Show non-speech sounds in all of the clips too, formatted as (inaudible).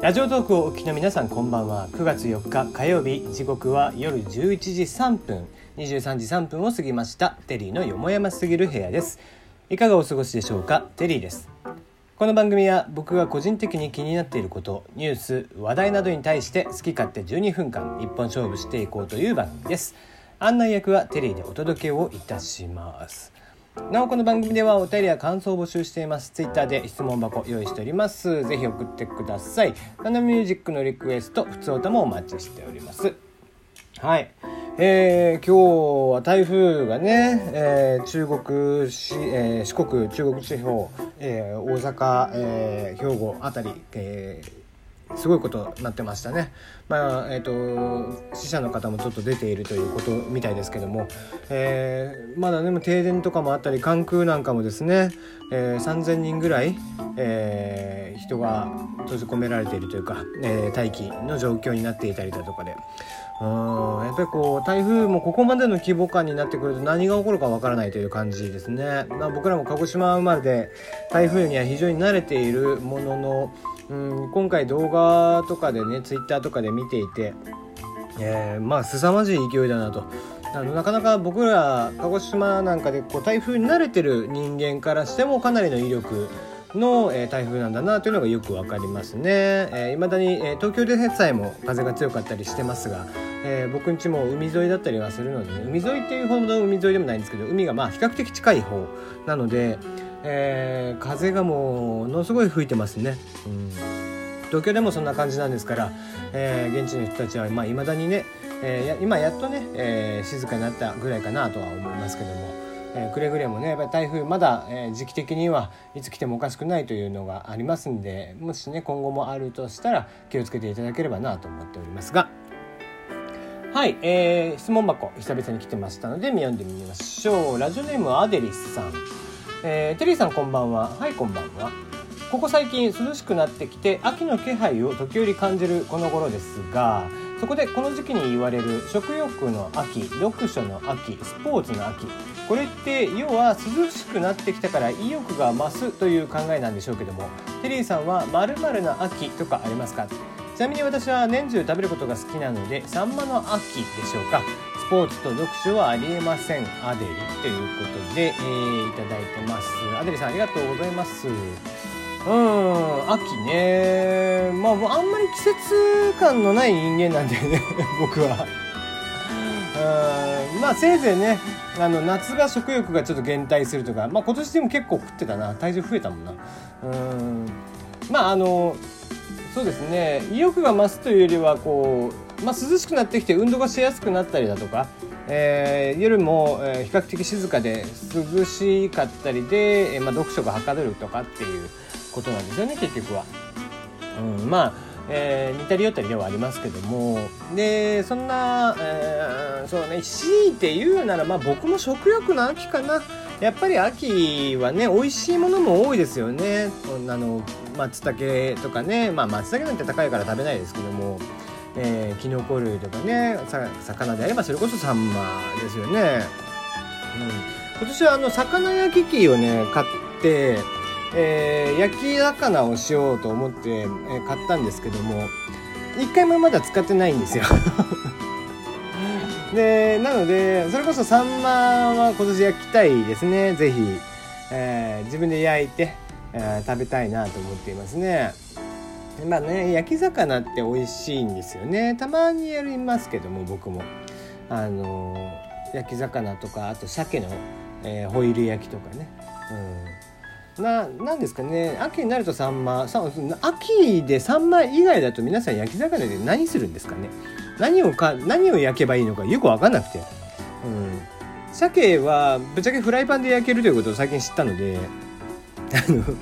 ラジオトークをお聞きの皆さんこんばんは。9月4日火曜日。時刻は夜11時3分。23時3分を過ぎました。テリーのよもやますぎる部屋です。いかがお過ごしでしょうか？テリーです。この番組は僕が個人的に気になっていることニュース話題などに対して好き勝手12分間一本勝負していこうという番組です。案内役はテリーでお届けをいたします。なおこの番組ではお便りや感想を募集しています。ツイッターで質問箱用意しております。ぜひ送ってください。カナミュージックのリクエスト普通歌もお待ちしております。はい。えー、今日は台風がね、えー、中国し、えー、四国中国地方、えー、大阪、えー、兵庫あたり、えーすごいことになってましたね。まあえーと、死者の方もちょっと出ているということみたいですけども、えー、まだでも停電とかもあったり関空なんかもですね、えー、3,000人ぐらい、えー、人が閉じ込められているというか、えー、待機の状況になっていたりだとかで。うんやっぱりこう台風もここまでの規模感になってくると何が起こるかわからないという感じですね、まあ、僕らも鹿児島生まれで台風には非常に慣れているもののうん今回動画とかでねツイッターとかで見ていて、えー、まあ凄まじい勢いだなと。あのなかなか僕ら鹿児島なんかでこう台風に慣れてる人間からしてもかなりの威力の、えー、台風なんだなというのがよくわかりますね。えー、だに、えー、東京でさえも風が強かったりしてますが、えー、僕ん家も海沿いだったりはするので、ね、海沿いっていうほど海沿いでもないんですけど海がまあ比較的近い方なので、えー、風がものすごい吹いてますね。うん東京でもそんな感じなんですから、えー、現地の人たちはいまあ未だにね、えー、今やっとね、え、静かになったぐらいかなとは思いますけども、え、くれぐれもねやっぱり台風まだ、え、時期的にはいつ来てもおかしくないというのがありますんでもしね今後もあるとしたら気をつけていただければなと思っておりますが。はい、えー、質問箱久々に来てましたので見読んでみましょうラジオネームアデリスさんえー、テリーさんこんばんは。はいこんばんは。ここ最近涼しくなってきて秋の気配を時折感じるこの頃ですがそこでこの時期に言われる食欲の秋読書の秋スポーツの秋これって要は涼しくなってきたから意欲が増すという考えなんでしょうけどもテリーさんは〇〇な秋とかありますか？ちなみに私は年中食べることが好きなのでサンマの秋でしょうか？ポーツと読書はありえません。アデリということで、えー、いただいてます。アデリさんありがとうございます。うん秋ね。まああんまり季節感のない人間なんだよね (laughs) 僕は。うんまあせいぜいねあの夏が食欲がちょっと減退するとかまあ今年でも結構食ってたな。体重増えたもんな。うんまああのそうですね。意欲が増すというよりはこう、まあ、涼しくなってきて運動がしやすくなったりだとか、えー、夜も、比較的静かで涼しかったりで、まあ、読書がはかどるとかっていうことなんですよね結局は。うん、まあえー、似たり寄ったりではありますけども。でそんな、えー、そうね強いて言うなら、まあ、僕も食欲の秋かな。やっぱり秋はね美味しいものも多いですよね。あの松茸とかね。まあ松茸なんて高いから食べないですけども。えー、キノコ類とかね魚であればそれこそサンマですよね、うん、今年はあの魚焼き器をね買ってえー、焼き魚をしようと思って、えー、買ったんですけども一回もまだ使ってないんですよ。(laughs) でなのでそれこそサンマは今年焼きたいですね。是非、えー、自分で焼いて、えー、食べたいなと思っていますね。まあね焼き魚って美味しいんですよね。たまにやりますけども僕も。あの焼き魚とかあと鮭の、えー、ホイル焼きとかね。うん。ななんですかね。秋になるとサンマさ秋でサンマ以外だと皆さん焼き魚で何するんですかね。何をか何を焼けばいいのかよく分かんなくて、うん、鮭はぶっちゃけフライパンで焼けるということを最近知ったのであのフ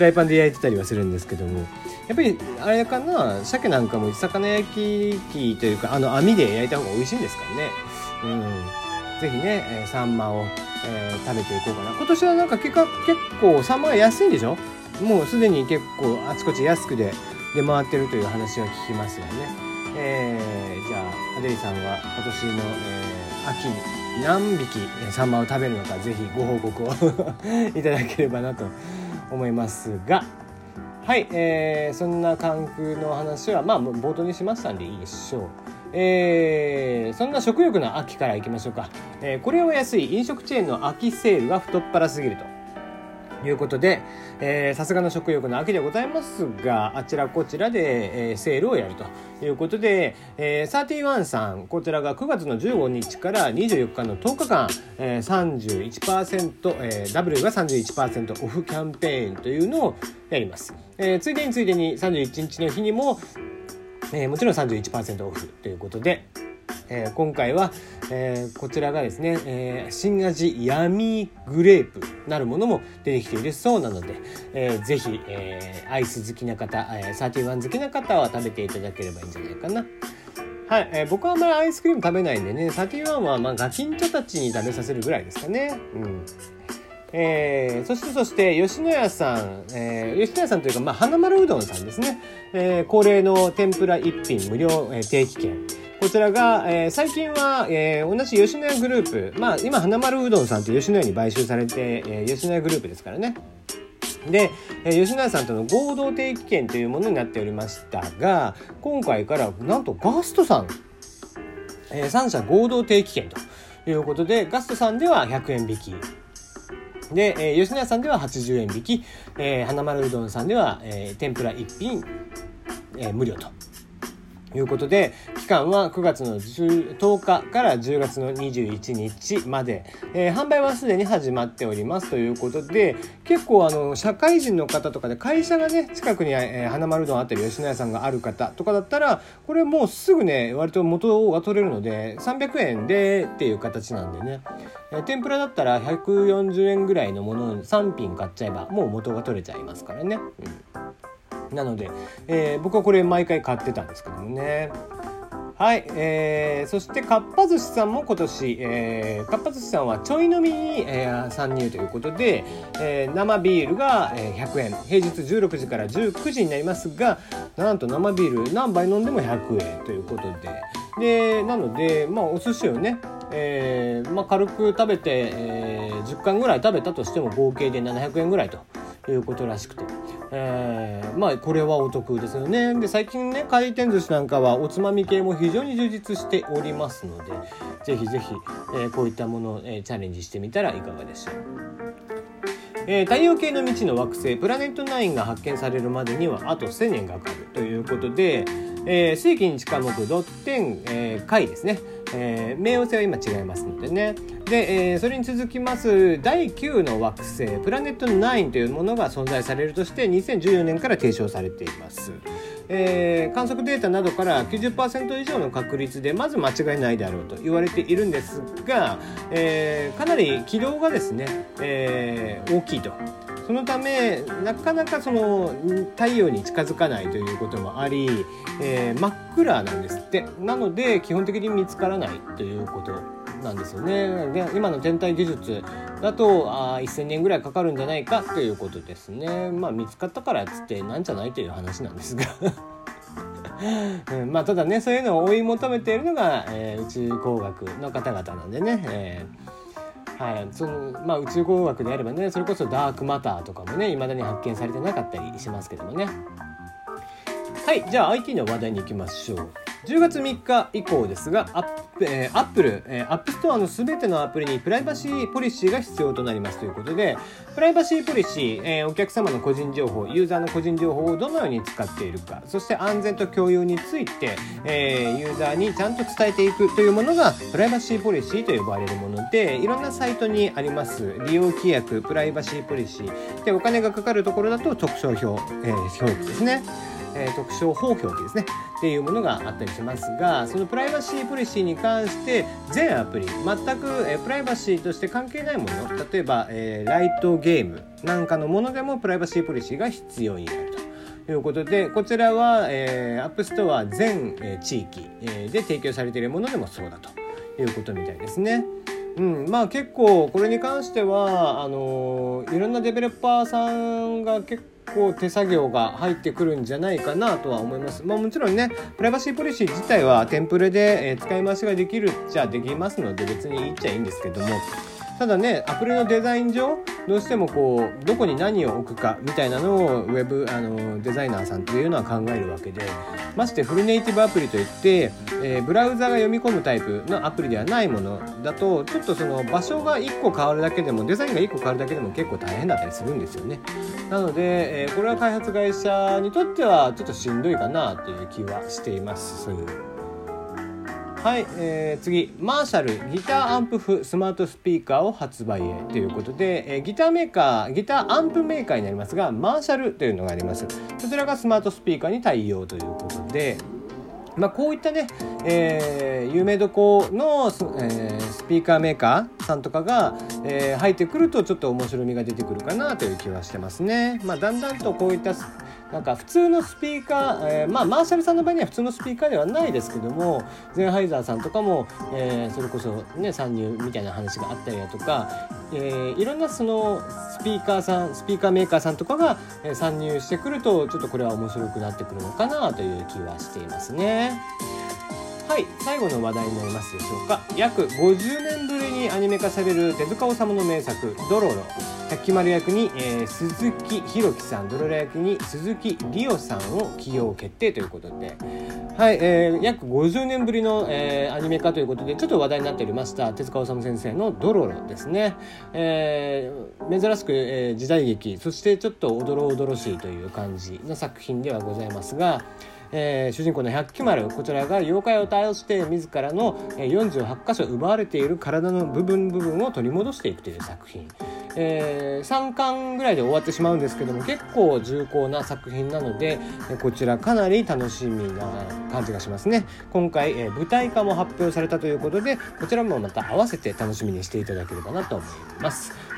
ライパンで焼いてたりはするんですけどもやっぱりあれかな鮭なんかも魚焼き器というかあの網で焼いた方が美味しいんですからね。うん。ぜひね、えー、サンマを、えー、食べていこうかな。今年はなんか結構結構サンマが安いんでしょ？もうすでに結構あちこち安くで出回ってるという話は聞きますよね、えー、じゃあアデリさんは今年の、えー、秋に何匹サンマを食べるのかぜひご報告をいただければなと思いますが。はい、えー、そんな関空の話はまあ冒頭にしましたんでいいでしょう。えー、そんな食欲の秋からいきましょうか、えー、これを安い飲食チェーンの秋セールが太っ腹すぎると。いうことで、さすがの食欲の秋でございますが、あちらこちらで、えー、セールをやるということで、えー、31さん、こちらが9月の15日から24日の10日間、えー、31%、えー、W が31%オフキャンペーンというのをやります。えー、ついでについでに31日の日にも、えー、もちろん31%オフということで、えー、今回は、えー、こちらがですね、えー、新味闇グレープなるものも出てきているそうなので、えー、ぜひ、えー、アイス好きな方、えー、31好きな方は食べていただければいいんじゃないかな。はい、えー、僕はあんまりアイスクリーム食べないんでね、31はまあガキンチョたちに食べさせるぐらいですかね。うん。えー、そしてそして吉野家さん、えー、吉野家さんというか、まあ、花丸うどんさんですね、えー、恒例の天ぷら一品無料、えー、定期券こちらが、えー、最近は、えー、同じ吉野家グループ、まあ、今、花丸うどんさんって吉野家に買収されて、えー、吉野家グループですからね。で、え、吉野家さんとの合同定期券というものになっておりましたが、今回からなんとガストさん、えー、3社合同定期券ということで、ガストさんでは100円引き。で、え、吉野家さんでは80円引き、え、花丸うどんさんでは、え、天ぷら1品、え、無料ということで、期間は9月の10日から10月の21日まで、えー、販売はすでに始まっておりますということで、結構あの、社会人の方とかで会社がね、近くに、えー、花丸丼あったり吉野家さんがある方とかだったら、これもうすぐね、割と元が取れるので、300円でっていう形なんでね、えー、天ぷらだったら140円ぐらいのものを3品買っちゃえば、もう元が取れちゃいますからね。うん。なので、えー、僕はこれ毎回買ってたんですけどもね。はい、えー、そしてかっぱ寿司さんも今年、えー、かっぱ寿司さんはちょい飲みに、えー、参入ということで、えー、生ビールが、えー、100円平日16時から19時になりますがなんと生ビール何杯飲んでも100円ということで。でなのでまあお寿司をねえーまあ、軽く食べて、えー、10貫ぐらい食べたとしても合計で700円ぐらいということらしくて、えー、まあこれはお得ですよねで最近ね回転寿司なんかはおつまみ系も非常に充実しておりますのでぜひぜひ、えー、こういったものを、えー、チャレンジしてみたらいかがでしょう。えー、太陽系の未知の惑星プラネット9が発見されるまでにはあと1000年がかかるということで、えー、世紀に近目ドッテン、えー、回ですねえー、冥王星は今違いますのでねで、えー、それに続きます第9の惑星プラネット9というものが存在されるとして2014年から提唱されています。えー、観測データなどから90%以上の確率でまず間違いないであろうと言われているんですが、えー、かなり軌道がですね、えー、大きいと。そのためなかなかその太陽に近づかないということもあり、え、真っ暗なんですって。なので基本的に見つからないということ。なんですよね。で今の天体技術だとあ1000年ぐらいかかるんじゃないかということですね。まあ見つかったからっつってなんじゃないという話なんですが。(laughs) うん、まあただねそういうのを追い求めているのが、えー、宇宙工学の方々なんでね、えーはいそのまあ、宇宙工学であればねそれこそダークマターとかもねいまだに発見されてなかったりしますけどもね。はいじゃあ IT の話題に行きましょう。10月3日以降ですがアッ、えー、アップル、えー、 App Store のすべてのアプリにプライバシーポリシーが必要となりますということでプライバシーポリシー、え、お客様の個人情報ユーザーの個人情報をどのように使っているかそして安全と共有について、え、ユーザーにちゃんと伝えていくというものがプライバシーポリシーと呼ばれるものでいろんなサイトにあります利用規約プライバシーポリシーでお金がかかるところだと特商法、え、表記ですね。えー、特徴法表記ですねっていうものがあったりしますがそのプライバシーポリシーに関して全アプリ全く、えー、プライバシーとして関係ないもの例えば、えー、ライトゲームなんかのものでもプライバシーポリシーが必要になるということでこちらは、えー、App Store 全、えー、地域、えー、で提供されているものでもそうだということみたいですね。うん、まあ結構これに関してはあのいろんなデベロッパーさんが結構手作業が入ってくるんじゃないかなとは思います。まあもちろんね、プライバシーポリシー自体はテンプレで、え使い回しができるっちゃできますので別に言っちゃいいんですけども、ただね、アプリのデザイン上、どうしてもこうどこに何を置くかみたいなのをウェブあのデザイナーさんというのは考えるわけでましてフルネイティブアプリといって、えー、ブラウザが読み込むタイプのアプリではないものだとちょっとその場所が1個変わるだけでもデザインが1個変わるだけでも結構大変だったりするんですよね。なので、えー、これは開発会社にとってはちょっとしんどいかなという気はしています。はい、えー、次マーシャルギターアンプフスマートスピーカーを発売へということで、えー、ギターメーカーギターアンプメーカーになりますがマーシャルというのがありますそちらがスマートスピーカーに対応ということでまあ、こういったね、えー、有名どこのス,、えー、スピーカーメーカーさんとかが、えー、入ってくるとちょっと面白みが出てくるかなという気はしてますね。まあ、だんだんとこういったなんか普通のスピーカー、えー、まあマーシャルさんの場合には普通のスピーカーではないですけどもゼンハイザーさんとかも、えー、それこそね参入みたいな話があったりだとか、えー、いろんなそのスピーカーさんスピーカーメーカーさんとかが、参入してくるとちょっとこれは面白くなってくるのかなという気はしていますね。はい最後の話題になりますでしょうか約50年ぶりにアニメ化される手塚治虫の名作「ドロロ」百鬼丸役に、えー、鈴木弘樹さんドロロ役に鈴木里央さんを起用決定ということで、はいえー、約50年ぶりの、えー、アニメ化ということでちょっと話題になっておりました手塚治虫先生の「ドロロ」ですね、えー、珍しく、えー、時代劇そしてちょっとおどろおどろしいという感じの作品ではございますがえー、主人公の百鬼丸こちらが妖怪を倒して自らの48箇所奪われている体の部分部分を取り戻していくという作品、えー、3巻ぐらいで終わってしまうんですけども結構重厚な作品なのでこちらかなり楽しみな感じがしますね。今回、えー、舞台化も発表されたということでこちらもまた合わせて楽しみにしていただければなと思います。